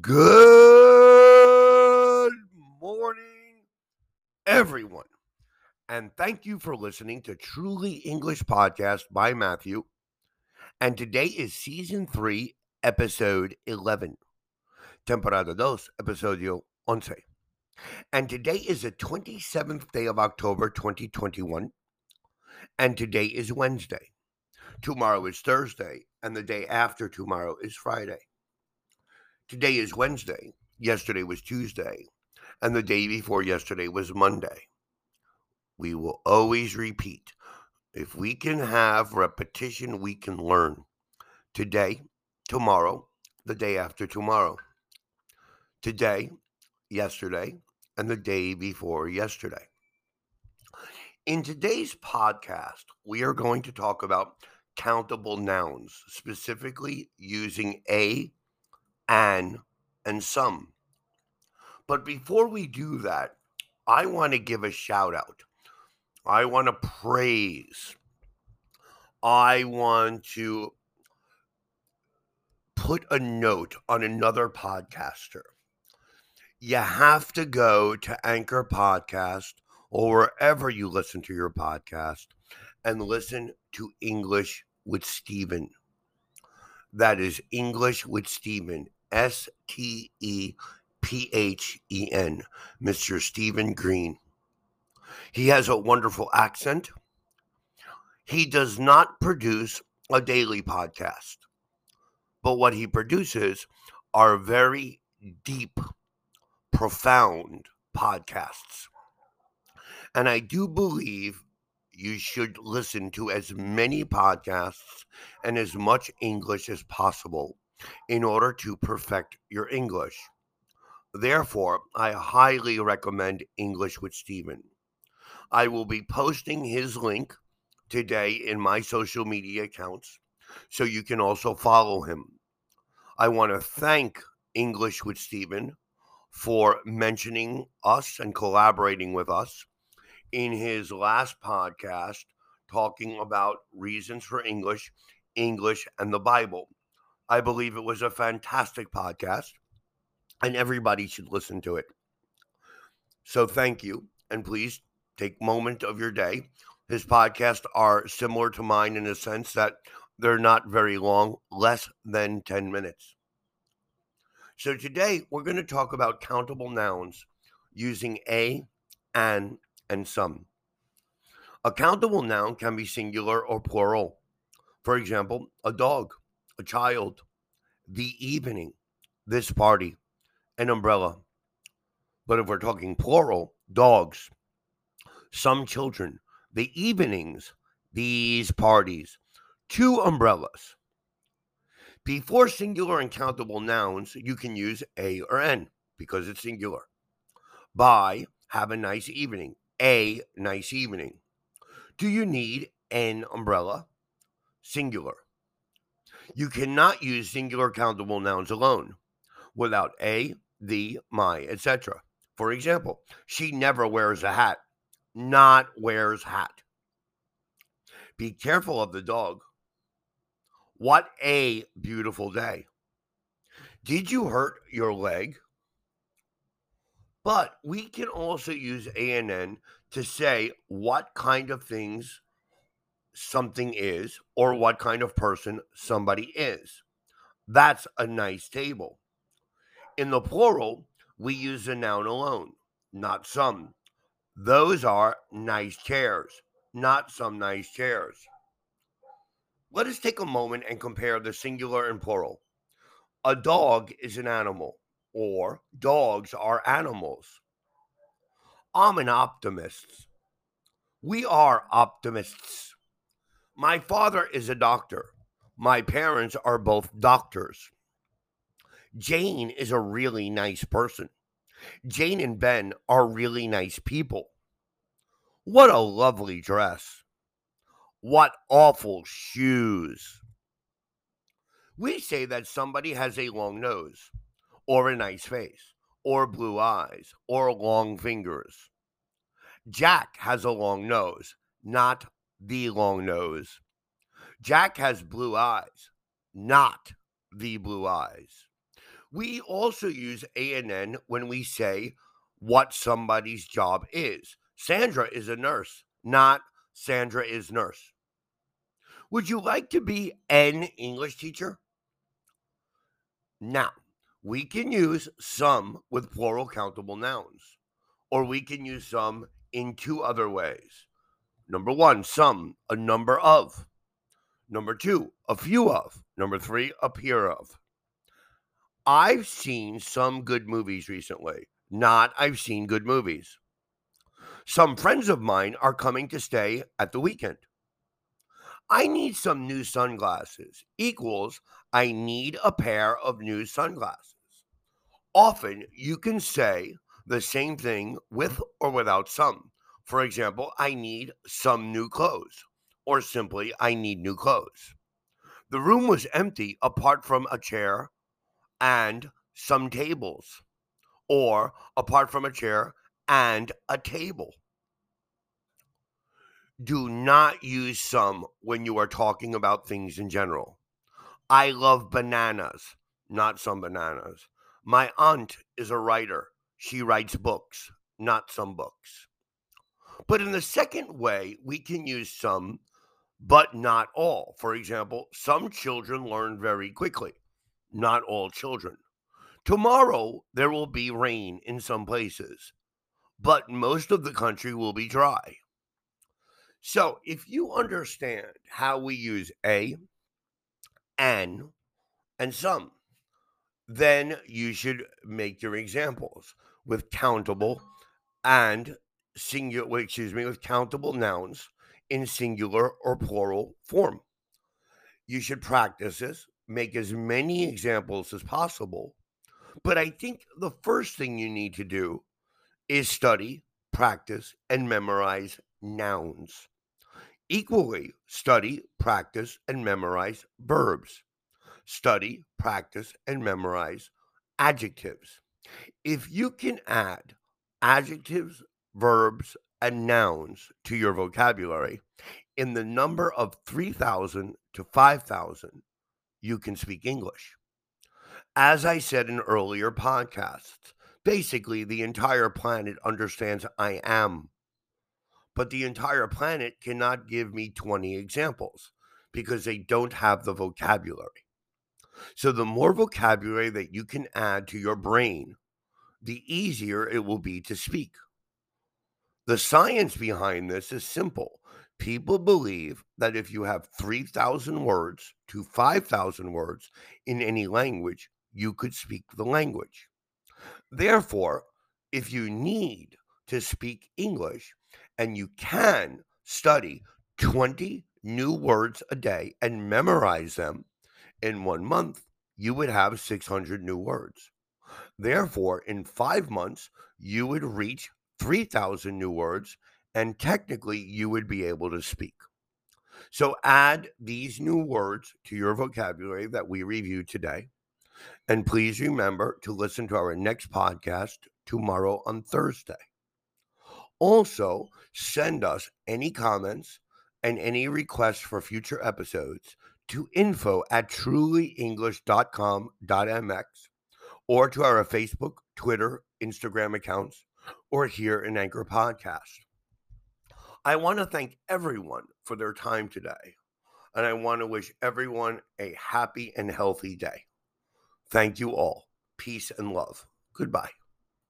Good morning, everyone. And thank you for listening to Truly English Podcast by Matthew. And today is season three, episode 11. Temporada dos, episodio once. And today is the 27th day of October 2021. And today is Wednesday. Tomorrow is Thursday. And the day after tomorrow is Friday. Today is Wednesday. Yesterday was Tuesday. And the day before yesterday was Monday. We will always repeat. If we can have repetition, we can learn. Today, tomorrow, the day after tomorrow. Today, yesterday, and the day before yesterday. In today's podcast, we are going to talk about countable nouns, specifically using a an, and some. But before we do that, I want to give a shout out. I want to praise. I want to put a note on another podcaster. You have to go to Anchor Podcast or wherever you listen to your podcast and listen to English with Stephen. That is English with Stephen. S T E P H E N, Mr. Stephen Green. He has a wonderful accent. He does not produce a daily podcast, but what he produces are very deep, profound podcasts. And I do believe you should listen to as many podcasts and as much English as possible in order to perfect your English. Therefore, I highly recommend English with Stephen. I will be posting his link today in my social media accounts so you can also follow him. I want to thank English with Stephen for mentioning us and collaborating with us in his last podcast talking about reasons for English, English, and the Bible. I believe it was a fantastic podcast, and everybody should listen to it. So thank you, and please take moment of your day. His podcasts are similar to mine in the sense that they're not very long, less than 10 minutes. So today we're going to talk about countable nouns using a, an, and some. A countable noun can be singular or plural. For example, a dog a child, the evening, this party, an umbrella. But if we're talking plural, dogs, some children, the evenings, these parties, two umbrellas. Before singular and countable nouns, you can use a or n because it's singular. Bye, have a nice evening, a nice evening. Do you need an umbrella? Singular. You cannot use singular countable nouns alone without a, the, my, etc. For example, she never wears a hat. Not wears hat. Be careful of the dog. What a beautiful day. Did you hurt your leg? But we can also use ANN to say what kind of things something is or what kind of person somebody is. That's a nice table. In the plural, we use the noun alone, not some. Those are nice chairs, not some nice chairs. Let us take a moment and compare the singular and plural. A dog is an animal, or dogs are animals. I'm an optimist. We are optimists. My father is a doctor. My parents are both doctors. Jane is a really nice person. Jane and Ben are really nice people. What a lovely dress. What awful shoes. We say that somebody has a long nose, or a nice face, or blue eyes, or long fingers. Jack has a long nose, not the long nose. Jack has blue eyes, not the blue eyes. We also use ANN when we say what somebody's job is. Sandra is a nurse, not Sandra is nurse. Would you like to be an English teacher? Now, we can use some with plural countable nouns, or we can use some in two other ways. Number one, some, a number of. Number two, a few of. Number three, a pair of. I've seen some good movies recently, not I've seen good movies. Some friends of mine are coming to stay at the weekend. I need some new sunglasses equals I need a pair of new sunglasses. Often you can say the same thing with or without some. For example, I need some new clothes, or simply, I need new clothes. The room was empty apart from a chair and some tables, or apart from a chair and a table. Do not use some when you are talking about things in general. I love bananas, not some bananas. My aunt is a writer. She writes books, not some books. But in the second way, we can use some, but not all. For example, some children learn very quickly, not all children. Tomorrow, there will be rain in some places, but most of the country will be dry. So, if you understand how we use a, an, and some, then you should make your examples with countable and singular, excuse me, with countable nouns in singular or plural form. You should practice this, make as many examples as possible. But I think the first thing you need to do is study, practice, and memorize nouns. Equally, study, practice, and memorize verbs. Study, practice, and memorize adjectives. If you can add adjectives, verbs, and nouns to your vocabulary in the number of 3,000 to 5,000, you can speak English. As I said in earlier podcasts, basically the entire planet understands I am but the entire planet cannot give me 20 examples because they don't have the vocabulary. So, the more vocabulary that you can add to your brain, the easier it will be to speak. The science behind this is simple. People believe that if you have 3,000 words to 5,000 words in any language, you could speak the language. Therefore, if you need to speak English, and you can study 20 new words a day and memorize them in one month, you would have 600 new words. Therefore, in five months, you would reach 3,000 new words, and technically, you would be able to speak. So, add these new words to your vocabulary that we reviewed today. And please remember to listen to our next podcast tomorrow on Thursday. Also, send us any comments and any requests for future episodes to info at trulyenglish.com.mx or to our Facebook, Twitter, Instagram accounts, or here in Anchor Podcast. I want to thank everyone for their time today, and I want to wish everyone a happy and healthy day. Thank you all. Peace and love. Goodbye.